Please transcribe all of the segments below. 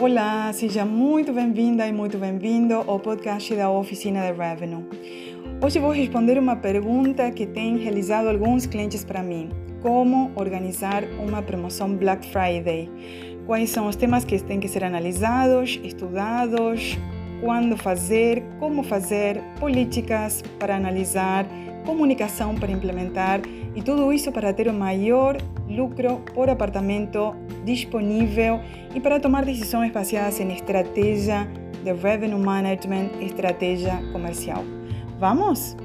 Olá, seja muito bem-vinda e muito bem-vindo ao podcast da Oficina de Revenue. Hoje vou responder uma pergunta que têm realizado alguns clientes para mim: como organizar uma promoção Black Friday? Quais são os temas que têm que ser analisados, estudados, quando fazer, como fazer, políticas para analisar, comunicação para implementar e tudo isso para ter o maior lucro por apartamento disponível e para tomar decisões baseadas em estratégia de revenue management, estratégia comercial. Vamos?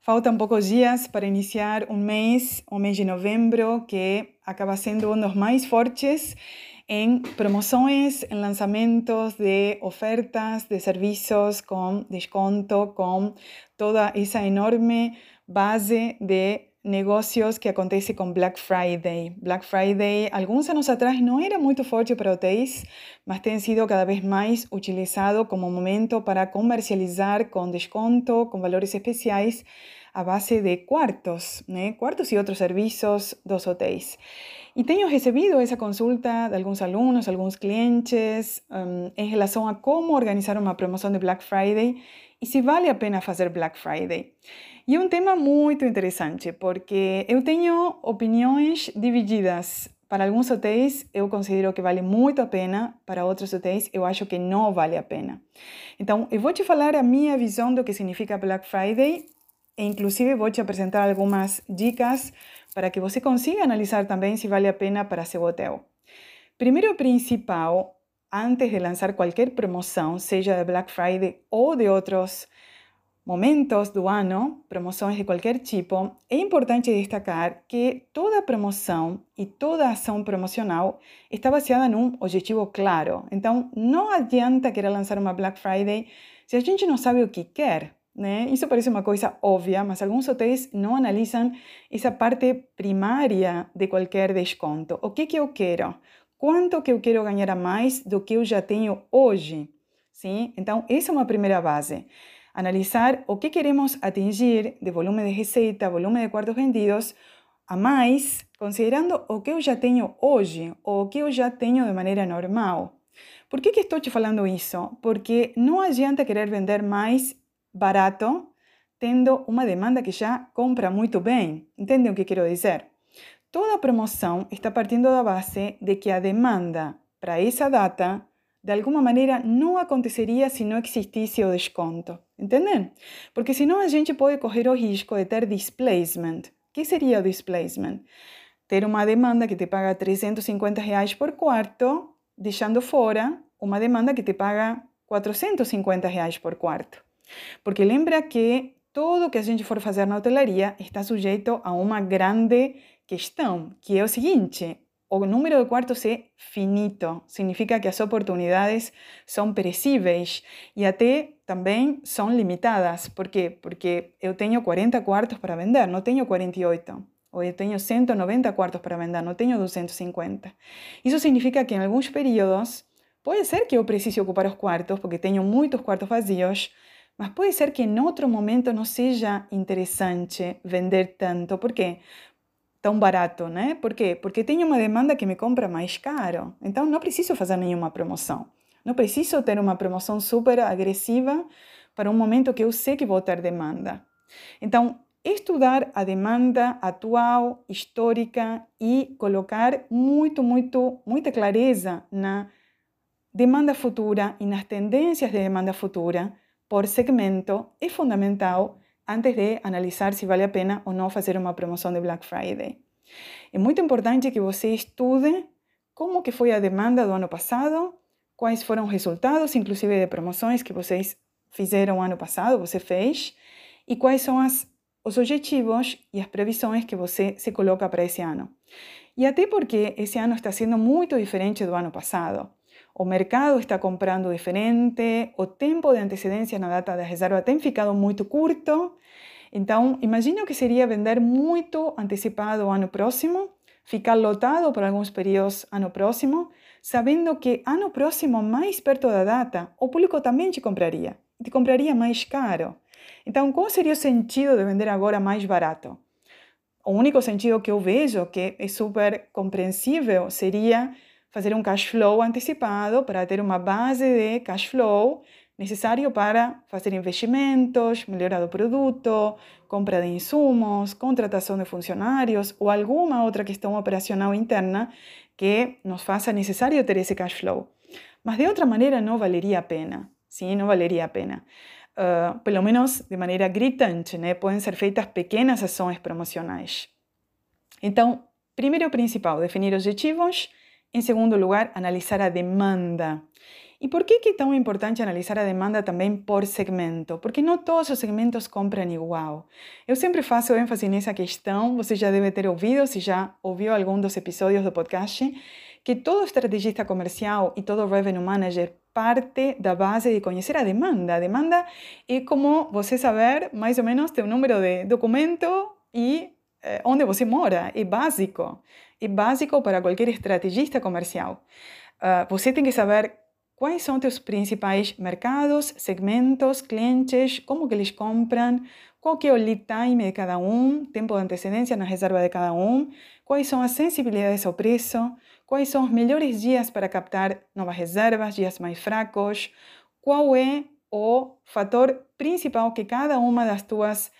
Faltam poucos dias para iniciar um mês, o mês de novembro, que acaba sendo um dos mais fortes em promoções, em lançamentos de ofertas de serviços com desconto, com toda essa enorme base de negócios que acontece com Black Friday. Black Friday, alguns anos atrás, não era muito forte para hotéis, mas tem sido cada vez mais utilizado como momento para comercializar com desconto, com valores especiais, a base de quartos, né? quartos e outros serviços dos hotéis. E tenho recebido essa consulta de alguns alunos, alguns clientes, um, em relação a como organizar uma promoção de Black Friday e se vale a pena fazer Black Friday. E é um tema muito interessante, porque eu tenho opiniões divididas. Para alguns hotéis, eu considero que vale muito a pena, para outros hotéis, eu acho que não vale a pena. Então, eu vou te falar a minha visão do que significa Black Friday e, inclusive, vou te apresentar algumas dicas para que você consiga analisar também se vale a pena para seu hotel. Primeiro principal, antes de lançar qualquer promoção, seja de Black Friday ou de outros momentos do ano, promoções de qualquer tipo, é importante destacar que toda promoção e toda ação promocional está baseada num objetivo claro. Então, não adianta querer lançar uma Black Friday se a gente não sabe o que quer. Né? Isso parece uma coisa óbvia, mas alguns hotéis não analisam essa parte primária de qualquer desconto. O que, que eu quero? Quanto que eu quero ganhar a mais do que eu já tenho hoje? Sim? Então, essa é uma primeira base. Analisar o que queremos atingir de volume de receita, volume de quartos vendidos, a mais, considerando o que eu já tenho hoje ou o que eu já tenho de maneira normal. Por que, que estou te falando isso? Porque não adianta querer vender mais barato, tendo uma demanda que já compra muito bem. Entendem o que quero dizer? Toda promoção está partindo da base de que a demanda para essa data, de alguma maneira, não aconteceria se não existisse o desconto. Entendem? Porque senão a gente pode correr o risco de ter displacement. O que seria o displacement? Ter uma demanda que te paga 350 reais por quarto, deixando fora uma demanda que te paga 450 reais por quarto. Porque lembra que tudo que a gente for fazer na hotelaria está sujeito a uma grande questão, que é o seguinte: o número de quartos é finito, significa que as oportunidades são perecíveis e até também são limitadas. Por quê? Porque eu tenho 40 quartos para vender, não tenho 48. Ou eu tenho 190 quartos para vender, não tenho 250. Isso significa que em alguns períodos pode ser que eu precise ocupar os quartos, porque tenho muitos quartos vazios, mas pode ser que em outro momento não seja interessante vender tanto. Por quê? Tão barato, né? Por quê? Porque tenho uma demanda que me compra mais caro. Então não preciso fazer nenhuma promoção. Não preciso ter uma promoção super agressiva para um momento que eu sei que vou ter demanda. Então, estudar a demanda atual, histórica e colocar muito, muito, muita clareza na demanda futura e nas tendências de demanda futura por segmento é fundamental antes de analisar se vale a pena ou não fazer uma promoção de Black Friday. É muito importante que você estude como que foi a demanda do ano passado, quais foram os resultados, inclusive de promoções que vocês fizeram ano passado, você fez, e quais são as, os objetivos e as previsões que você se coloca para esse ano. E até porque esse ano está sendo muito diferente do ano passado. O mercado está comprando diferente, o tempo de antecedência na data da reserva tem ficado muito curto. Então, imagine o que seria vender muito antecipado ano próximo, ficar lotado por alguns períodos ano próximo, sabendo que ano próximo, mais perto da data, o público também te compraria, te compraria mais caro. Então, qual seria o sentido de vender agora mais barato? o único sentido que eu vejo, que é super compreensível, seria fazer um cash flow antecipado para ter uma base de cash flow necessário para fazer investimentos, melhorar o produto, compra de insumos, contratação de funcionários ou alguma outra questão operacional interna que nos faça necessário ter esse cash flow. Mas de outra maneira não valeria a pena, sim, não valeria a pena. Uh, pelo menos de maneira gritante, né? Podem ser feitas pequenas ações promocionais. Então, primeiro e principal, definir objetivos. Em segundo lugar, analisar a demanda. E por que é tão importante analisar a demanda também por segmento? Porque não todos os segmentos compram igual. Eu sempre faço ênfase nessa questão, você já deve ter ouvido, se já ouviu algum dos episódios do podcast, que todo estrategista comercial e todo revenue manager parte da base de conhecer a demanda. A demanda é como você saber mais ou menos teu número de documento e onde você mora. É básico. É básico para qualquer estrategista comercial. Uh, você tem que saber quais são teus principais mercados, segmentos, clientes, como que eles compram, qual que é o lead time de cada um, tempo de antecedência na reserva de cada um, quais são as sensibilidades ao preço, quais são os melhores dias para captar novas reservas, dias mais fracos, qual é o fator principal que cada uma das tuas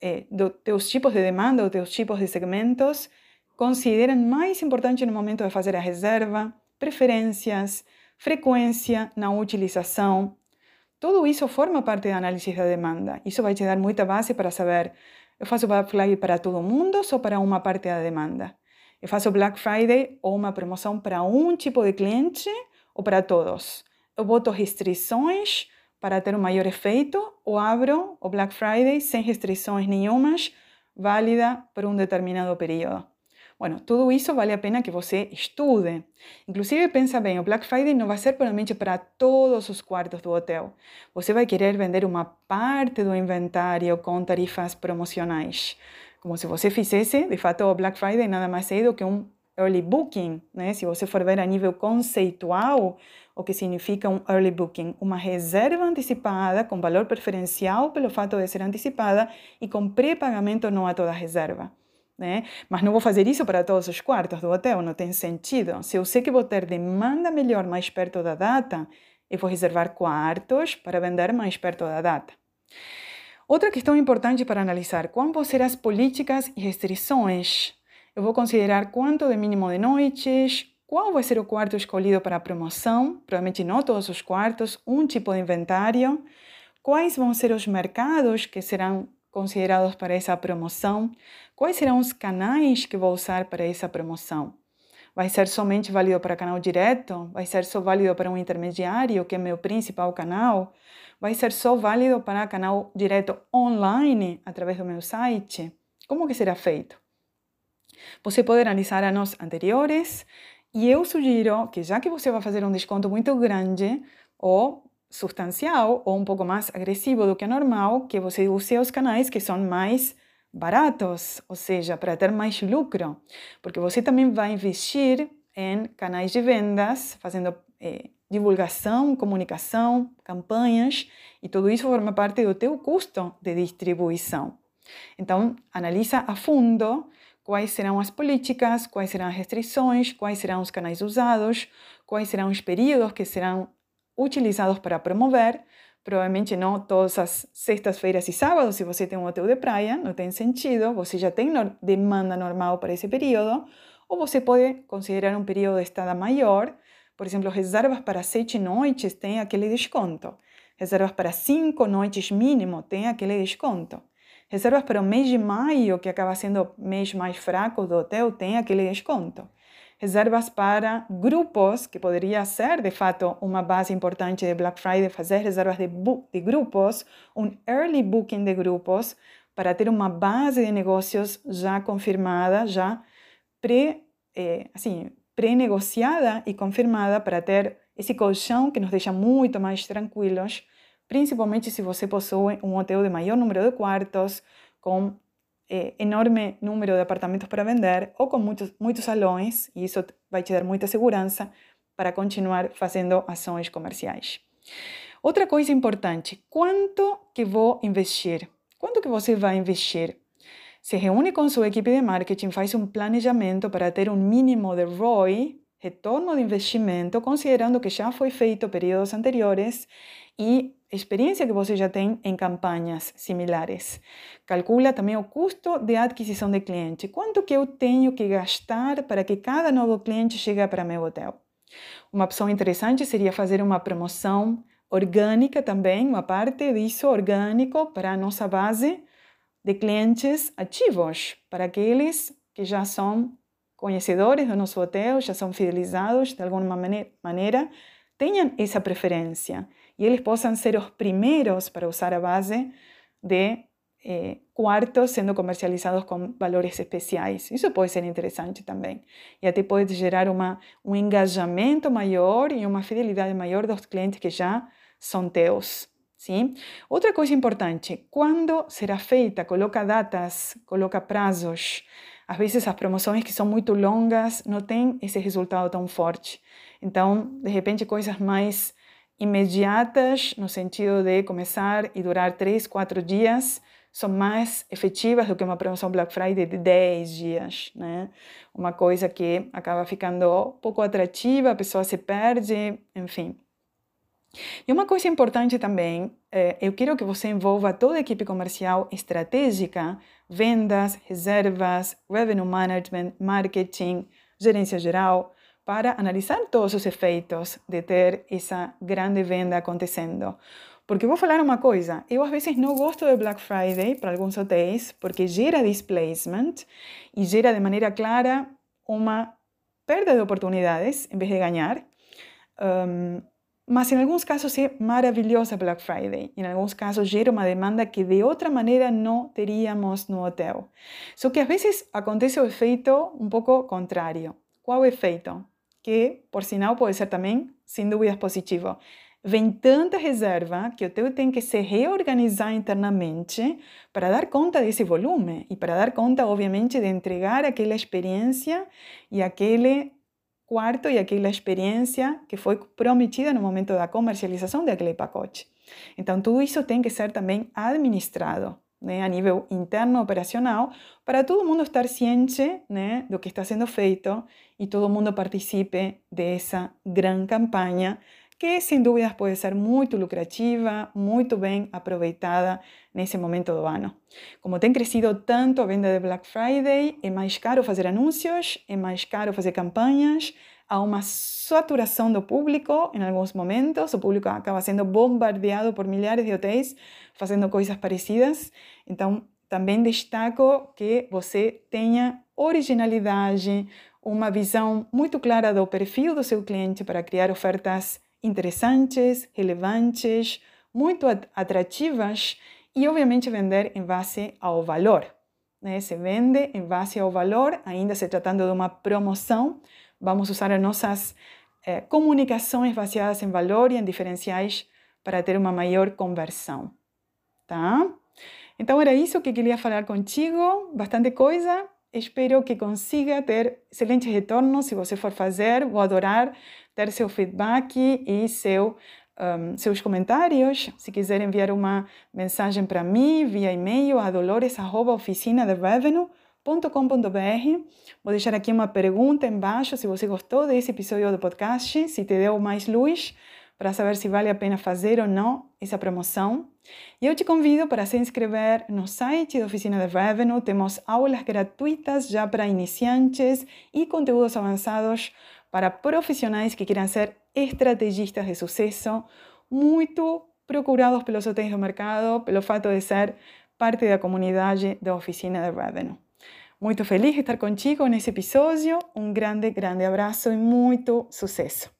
eh, do, teus tipos de demanda ou teus tipos de segmentos consideram mais importante no momento de fazer a reserva, preferências, frequência na utilização. Tudo isso forma parte da análise da demanda. Isso vai te dar muita base para saber: eu faço Black Friday para todo mundo ou para uma parte da demanda? Eu faço Black Friday ou uma promoção para um tipo de cliente ou para todos? Eu boto restrições para ter um maior efeito ou abro o Black Friday sem restrições nenhumas, válida por um determinado período? Bueno, tudo isso vale a pena que você estude. Inclusive, pensa bem, o Black Friday não vai ser provavelmente para todos os quartos do hotel. Você vai querer vender uma parte do inventário com tarifas promocionais. Como se você fizesse, de fato, o Black Friday nada mais é do que um early booking, né? Se você for ver a nível conceitual, o que significa um early booking, uma reserva antecipada com valor preferencial pelo fato de ser antecipada e com pré-pagamento no ato da reserva. Né? Mas não vou fazer isso para todos os quartos do hotel, não tem sentido. Se eu sei que vou ter demanda melhor mais perto da data, eu vou reservar quartos para vender mais perto da data. Outra questão importante para analisar: quais vão ser as políticas e restrições? Eu vou considerar quanto de mínimo de noites, qual vai ser o quarto escolhido para a promoção, provavelmente não todos os quartos, um tipo de inventário, quais vão ser os mercados que serão considerados para essa promoção, quais serão os canais que vou usar para essa promoção. Vai ser somente válido para canal direto? Vai ser só válido para um intermediário, que é meu principal canal? Vai ser só válido para canal direto online, através do meu site? Como que será feito? Você pode analisar anos anteriores e eu sugiro que, já que você vai fazer um desconto muito grande, ou substancial ou um pouco mais agressivo do que normal, que você use os canais que são mais baratos, ou seja, para ter mais lucro, porque você também vai investir em canais de vendas, fazendo eh, divulgação, comunicação, campanhas, e tudo isso forma parte do teu custo de distribuição. Então, analisa a fundo quais serão as políticas, quais serão as restrições, quais serão os canais usados, quais serão os períodos que serão utilizados para promover. Provavelmente não todas as sextas-feiras e sábados, se você tem um hotel de praia, não tem sentido, você já tem demanda normal para esse período, ou você pode considerar um período de estada maior, por exemplo, reservas para sete noites tem aquele desconto, reservas para cinco noites mínimo tem aquele desconto, reservas para o mês de maio, que acaba sendo o mês mais fraco do hotel, tem aquele desconto. Reservas para grupos, que poderia ser de fato uma base importante de Black Friday, fazer reservas de, de grupos, um early booking de grupos, para ter uma base de negócios já confirmada, já pré, eh, assim, pré-negociada e confirmada para ter esse colchão que nos deixa muito mais tranquilos, principalmente se você possui um hotel de maior número de quartos, com eh, enorme número de apartamentos para vender ou com muitos, muitos salões, e isso vai te dar muita segurança para continuar fazendo ações comerciais. Outra coisa importante, quanto que vou investir? Quanto que você vai investir? se reúne com sua equipe de marketing, faz um planejamento para ter um mínimo de ROI, retorno de investimento, considerando que já foi feito períodos anteriores e experiência que você já tem em campanhas similares. Calcula também o custo de aquisição de cliente. Quanto que eu tenho que gastar para que cada novo cliente chegue para meu hotel? Uma opção interessante seria fazer uma promoção orgânica também, uma parte disso orgânico para a nossa base de clientes ativos, para aqueles que já são conhecedores do nosso hotel, já são fidelizados de alguma maneira, tenham essa preferência e eles possam ser os primeiros para usar a base de eh, sendo comercializados com valores especiais. Isso pode ser interessante também. E até pode gerar uma, um engajamento maior e uma fidelidade maior dos clientes que já são teus. Sim? Outra coisa importante, quando será feita, coloca datas, coloca prazos. Às vezes as promoções que são muito longas não têm esse resultado tão forte. Então, de repente, coisas mais imediatas, no sentido de começar e durar três, quatro dias, são mais efetivas do que uma promoção Black Friday de 10 dias, né? Uma coisa que acaba ficando pouco atrativa, a pessoa se perde, enfim. E uma coisa importante também, é, eu quero que você envolva toda a equipe comercial estratégica, vendas, reservas, revenue management, marketing, gerência geral, para analisar todos os efeitos de ter essa grande venda acontecendo. Porque vou falar uma coisa, eu às vezes não gosto de Black Friday para alguns hotéis, porque gera displacement e gera de maneira clara uma perda de oportunidades em vez de ganhar. Um, mas em alguns casos é maravilhosa Black Friday. Em alguns casos gera uma demanda que de outra maneira não teríamos no hotel. Só que às vezes acontece o efeito um pouco contrário. Qual efeito? Que, por sinal, pode ser também, sem dúvidas, positivo vem tanta reserva que o teu tem que se reorganizar internamente para dar conta desse volume e para dar conta, obviamente, de entregar aquela experiência e aquele quarto e aquela experiência que foi prometida no momento da comercialização daquele pacote. Então, tudo isso tem que ser também administrado né, a nível interno operacional para todo mundo estar ciente né, do que está sendo feito e todo mundo participe dessa grande campanha que sem dúvidas pode ser muito lucrativa, muito bem aproveitada nesse momento do ano. Como tem crescido tanto a venda de Black Friday, é mais caro fazer anúncios, é mais caro fazer campanhas, há uma saturação do público em alguns momentos, o público acaba sendo bombardeado por milhares de hotéis fazendo coisas parecidas. Então, também destaco que você tenha originalidade, uma visão muito clara do perfil do seu cliente para criar ofertas interessantes, relevantes, muito atrativas e, obviamente, vender em base ao valor. Né? Se vende em base ao valor, ainda se tratando de uma promoção, vamos usar as nossas eh, comunicações baseadas em valor e em diferenciais para ter uma maior conversão. Tá? Então, era isso que queria falar contigo, bastante coisa. Espero que consiga ter excelentes retornos se você for fazer. Vou adorar ter seu feedback e seu, um, seus comentários. Se quiser enviar uma mensagem para mim via e-mail a dolores.oficinaderevenue.com.br. Vou deixar aqui uma pergunta embaixo se você gostou desse episódio do podcast, se te deu mais luz para saber se vale a pena fazer ou não essa promoção. E eu te convido para se inscrever no site da Oficina de Revenue. Temos aulas gratuitas já para iniciantes e conteúdos avançados para profissionais que queiram ser estrategistas de sucesso, muito procurados pelos hotéis do mercado, pelo fato de ser parte da comunidade da Oficina de Revenue. Muito feliz de estar contigo nesse episódio. Um grande, grande abraço e muito sucesso!